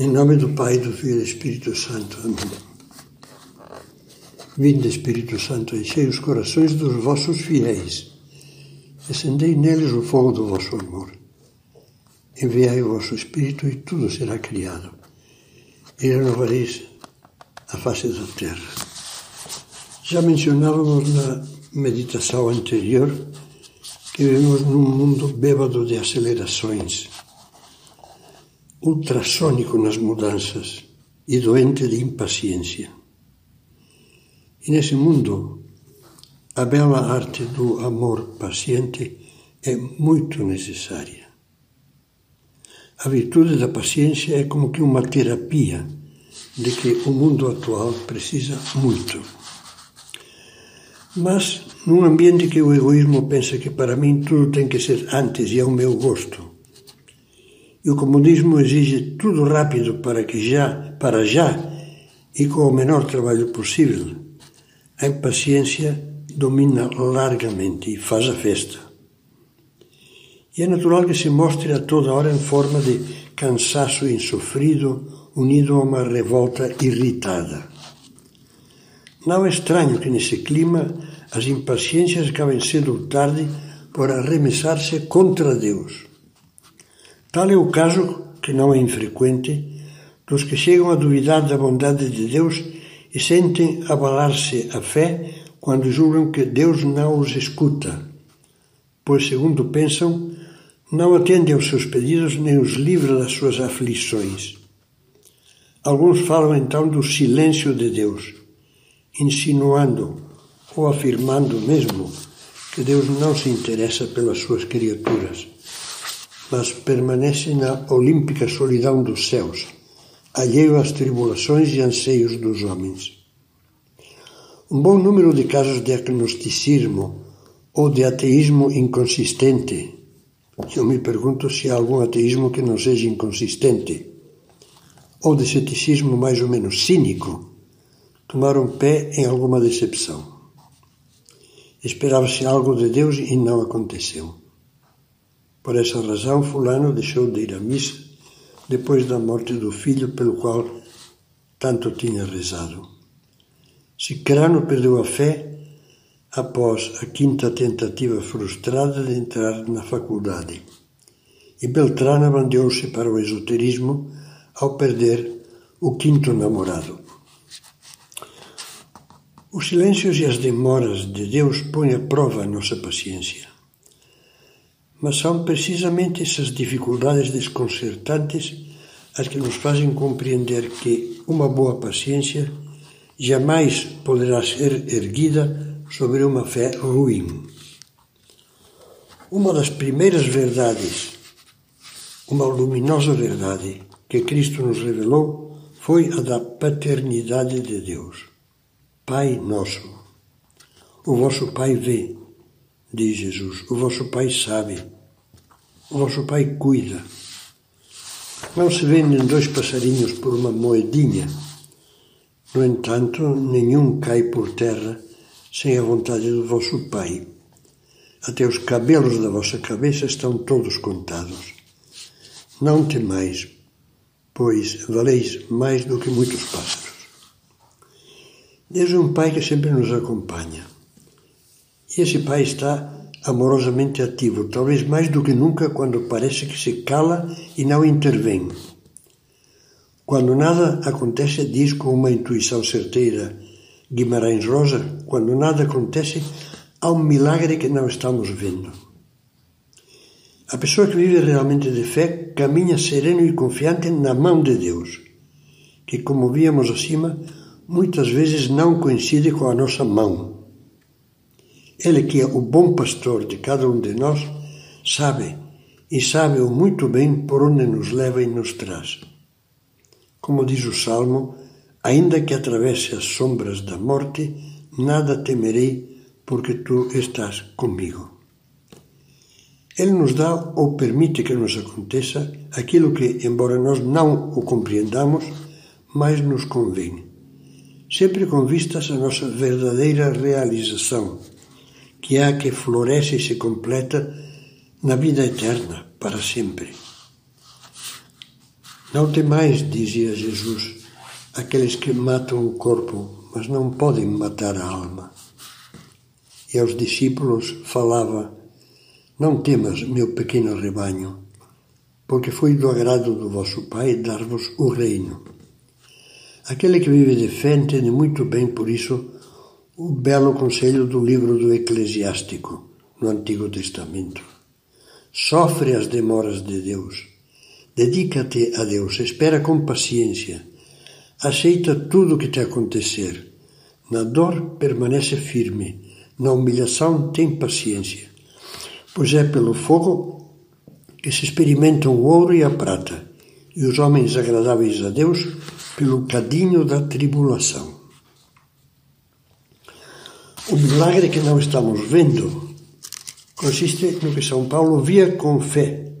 Em nome do Pai, do Filho e do Espírito Santo. Amém. Vinde, Espírito Santo, enchei os corações dos vossos fiéis. Acendei neles o fogo do vosso amor. Enviai o vosso Espírito e tudo será criado. E renovareis a face da terra. Já mencionávamos na meditação anterior que vivemos num mundo bêbado de acelerações ultrassônico nas mudanças e doente de impaciência. E nesse mundo, a bela arte do amor paciente é muito necessária. A virtude da paciência é como que uma terapia de que o mundo atual precisa muito. Mas num ambiente que o egoísmo pensa que para mim tudo tem que ser antes e ao meu gosto, e o comunismo exige tudo rápido para que já, para já e com o menor trabalho possível. A impaciência domina largamente e faz a festa. E é natural que se mostre a toda hora em forma de cansaço insofrido unido a uma revolta irritada. Não é estranho que nesse clima as impaciências acabem cedo ou tarde por arremessar-se contra Deus Tal é o caso, que não é infrequente, dos que chegam a duvidar da bondade de Deus e sentem abalar-se a fé quando julgam que Deus não os escuta, pois, segundo pensam, não atende aos seus pedidos nem os livra das suas aflições. Alguns falam então do silêncio de Deus, insinuando ou afirmando mesmo que Deus não se interessa pelas suas criaturas mas permanece na olímpica solidão dos céus, alheio às tribulações e anseios dos homens. Um bom número de casos de agnosticismo ou de ateísmo inconsistente. Eu me pergunto se há algum ateísmo que não seja inconsistente. Ou de ceticismo mais ou menos cínico. Tomaram pé em alguma decepção. Esperava-se algo de Deus e não aconteceu. Por essa razão, Fulano deixou de ir à missa depois da morte do filho pelo qual tanto tinha rezado. Cicrano perdeu a fé após a quinta tentativa frustrada de entrar na faculdade. E Beltrano abandonou-se para o esoterismo ao perder o quinto namorado. Os silêncios e as demoras de Deus põem à prova a nossa paciência. Mas são precisamente essas dificuldades desconcertantes as que nos fazem compreender que uma boa paciência jamais poderá ser erguida sobre uma fé ruim. Uma das primeiras verdades, uma luminosa verdade que Cristo nos revelou foi a da paternidade de Deus. Pai nosso. O vosso Pai vê, diz Jesus. O vosso Pai sabe. O vosso Pai cuida. Não se vendem dois passarinhos por uma moedinha. No entanto, nenhum cai por terra sem a vontade do vosso Pai. Até os cabelos da vossa cabeça estão todos contados. Não temais, pois valeis mais do que muitos pássaros. Deus um Pai que sempre nos acompanha e esse pai está amorosamente ativo, talvez mais do que nunca quando parece que se cala e não intervém. Quando nada acontece, diz com uma intuição certeira Guimarães Rosa, quando nada acontece, há um milagre que não estamos vendo. A pessoa que vive realmente de fé caminha sereno e confiante na mão de Deus, que, como víamos acima, muitas vezes não coincide com a nossa mão. Ele que é o bom pastor de cada um de nós, sabe, e sabe-o muito bem por onde nos leva e nos traz. Como diz o Salmo, ainda que atravesse as sombras da morte, nada temerei, porque tu estás comigo. Ele nos dá ou permite que nos aconteça aquilo que, embora nós não o compreendamos, mais nos convém, sempre com vistas à nossa verdadeira realização que há que floresce e se completa na vida eterna, para sempre. Não temais, dizia Jesus, aqueles que matam o corpo, mas não podem matar a alma. E aos discípulos falava: Não temas, meu pequeno rebanho, porque foi do agrado do vosso Pai dar-vos o reino. Aquele que vive de fé entende muito bem, por isso, o belo conselho do livro do Eclesiástico, no Antigo Testamento. Sofre as demoras de Deus. Dedica-te a Deus, espera com paciência. Aceita tudo o que te acontecer. Na dor, permanece firme. Na humilhação, tem paciência. Pois é pelo fogo que se experimentam o ouro e a prata, e os homens agradáveis a Deus pelo cadinho da tribulação. O milagre que não estamos vendo consiste no que São Paulo via com fé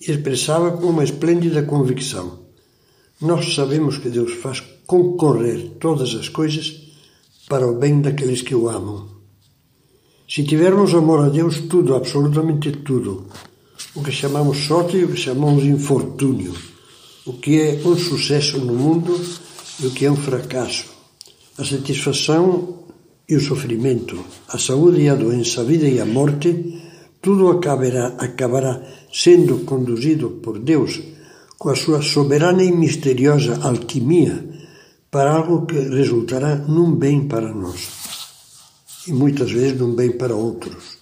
e expressava com uma esplêndida convicção. Nós sabemos que Deus faz concorrer todas as coisas para o bem daqueles que o amam. Se tivermos amor a Deus, tudo, absolutamente tudo, o que chamamos sorte e o que chamamos infortúnio, o que é um sucesso no mundo e o que é um fracasso, a satisfação e o sofrimento, a saúde e a doença, a vida e a morte, tudo acabará, acabará sendo conduzido por Deus com a sua soberana e misteriosa alquimia para algo que resultará num bem para nós e muitas vezes num bem para outros.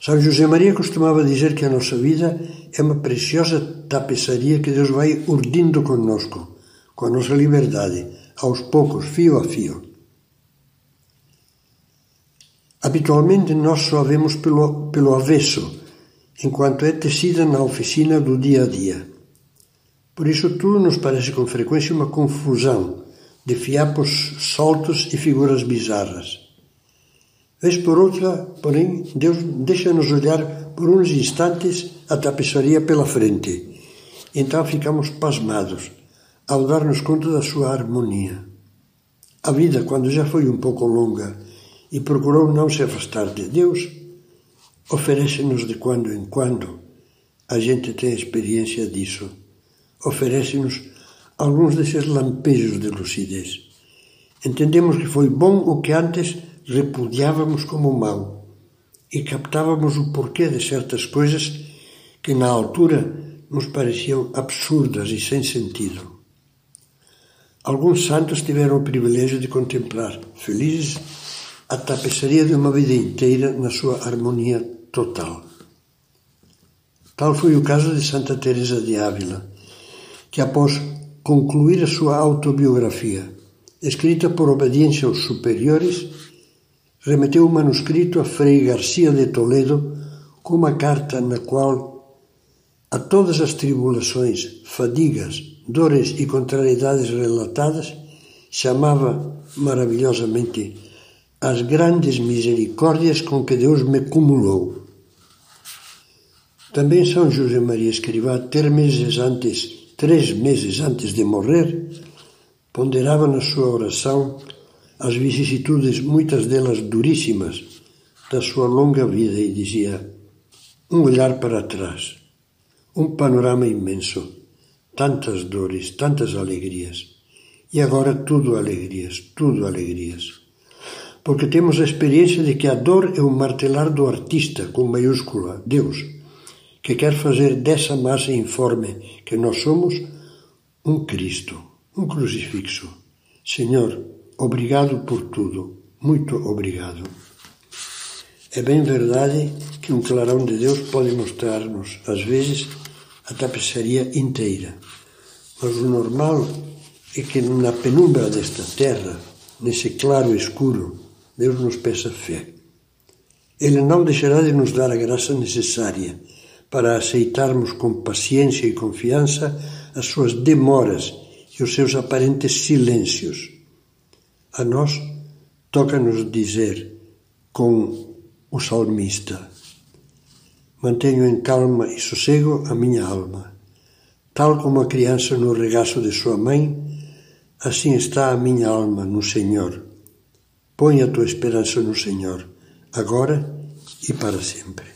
São José Maria costumava dizer que a nossa vida é uma preciosa tapeçaria que Deus vai urdindo conosco, com a nossa liberdade, aos poucos, fio a fio. Habitualmente nós só a vemos pelo, pelo avesso, enquanto é tecida na oficina do dia a dia. Por isso tudo nos parece com frequência uma confusão de fiapos soltos e figuras bizarras. Vez por outra, porém, Deus deixa-nos olhar por uns instantes a tapeçaria pela frente. Então ficamos pasmados ao dar-nos conta da sua harmonia. A vida, quando já foi um pouco longa, e procurou não se afastar de Deus, oferece-nos de quando em quando, a gente tem experiência disso, oferece-nos alguns desses lampejos de lucidez. Entendemos que foi bom o que antes repudiávamos como mau e captávamos o porquê de certas coisas que na altura nos pareciam absurdas e sem sentido. Alguns santos tiveram o privilégio de contemplar, felizes, a tapeçaria de uma vida inteira na sua harmonia total. Tal foi o caso de Santa Teresa de Ávila, que após concluir a sua autobiografia, escrita por obediência aos superiores, remeteu o manuscrito a Frei Garcia de Toledo com uma carta na qual a todas as tribulações, fadigas, dores e contrariedades relatadas chamava maravilhosamente as grandes misericórdias com que Deus me cumulou. Também São José Maria Escrivá, três meses antes, três meses antes de morrer, ponderava na sua oração as vicissitudes, muitas delas duríssimas, da sua longa vida e dizia: um olhar para trás, um panorama imenso, tantas dores, tantas alegrias. E agora tudo alegrias, tudo alegrias porque temos a experiência de que a dor é o martelar do artista, com maiúscula, Deus, que quer fazer dessa massa informe que nós somos um Cristo, um crucifixo. Senhor, obrigado por tudo, muito obrigado. É bem verdade que um clarão de Deus pode mostrar-nos, às vezes, a tapeçaria inteira, mas o normal é que na penumbra desta terra, nesse claro escuro, Deus nos peça fé. Ele não deixará de nos dar a graça necessária para aceitarmos com paciência e confiança as suas demoras e os seus aparentes silêncios. A nós toca-nos dizer, com o salmista: Mantenho em calma e sossego a minha alma. Tal como a criança no regaço de sua mãe, assim está a minha alma no Senhor. Põe a tua esperança no Senhor, agora e para sempre.